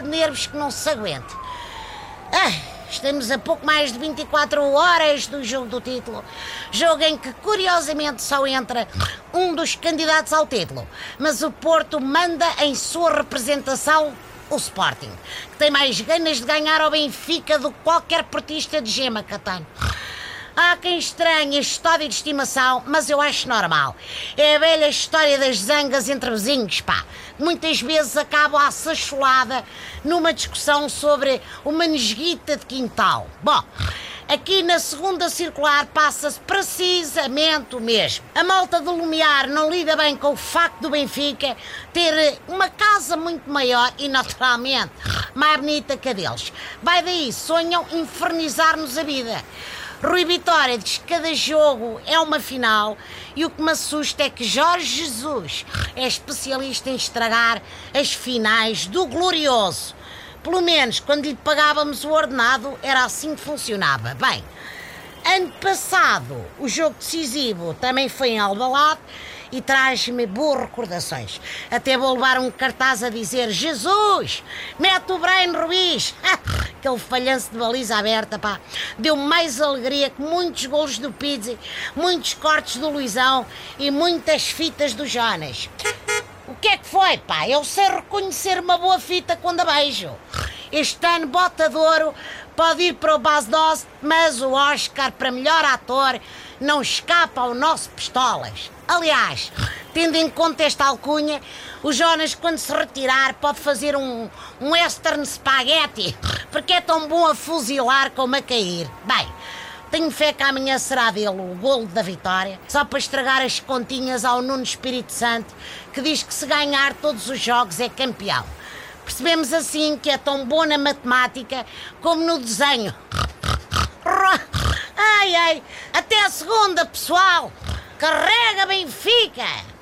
de nervos que não se aguente. Ah, estamos a pouco mais de 24 horas do jogo do título. Jogo em que, curiosamente, só entra um dos candidatos ao título. Mas o Porto manda em sua representação o Sporting, que tem mais ganas de ganhar ao Benfica do que qualquer portista de gema, Catano. Há quem estranhe este estádio de estimação, mas eu acho normal. É a velha história das zangas entre vizinhos, pá. Muitas vezes acaba a sacholada numa discussão sobre uma nesguita de quintal. Bom, Aqui na segunda circular passa-se precisamente o mesmo. A malta do Lumiar não lida bem com o facto do Benfica ter uma casa muito maior e, naturalmente, mais bonita que a deles. Vai daí, sonham infernizar-nos a vida. Rui Vitória diz que cada jogo é uma final e o que me assusta é que Jorge Jesus é especialista em estragar as finais do glorioso. Pelo menos quando lhe pagávamos o ordenado era assim que funcionava. Bem, ano passado o jogo decisivo também foi em Albalade e traz-me boas recordações. Até vou levar um cartaz a dizer Jesus, mete o Brian Ruiz. Aquele falhanço de baliza aberta, pá, deu mais alegria que muitos golos do Pizzi, muitos cortes do Luizão e muitas fitas do Jonas. O que é que foi, pá? Eu sei reconhecer uma boa fita quando a beijo. Este ano, bota de ouro pode ir para o Base Dose, mas o Oscar para melhor ator não escapa ao nosso Pistolas. Aliás, tendo em conta esta alcunha, o Jonas, quando se retirar, pode fazer um, um western spaghetti, porque é tão bom a fuzilar como a cair. Bem, tenho fé que amanhã será dele o golo da vitória, só para estragar as continhas ao Nuno Espírito Santo, que diz que se ganhar todos os jogos é campeão. Percebemos assim que é tão bom na matemática como no desenho. Ai, ai, até a segunda, pessoal! Carrega Benfica!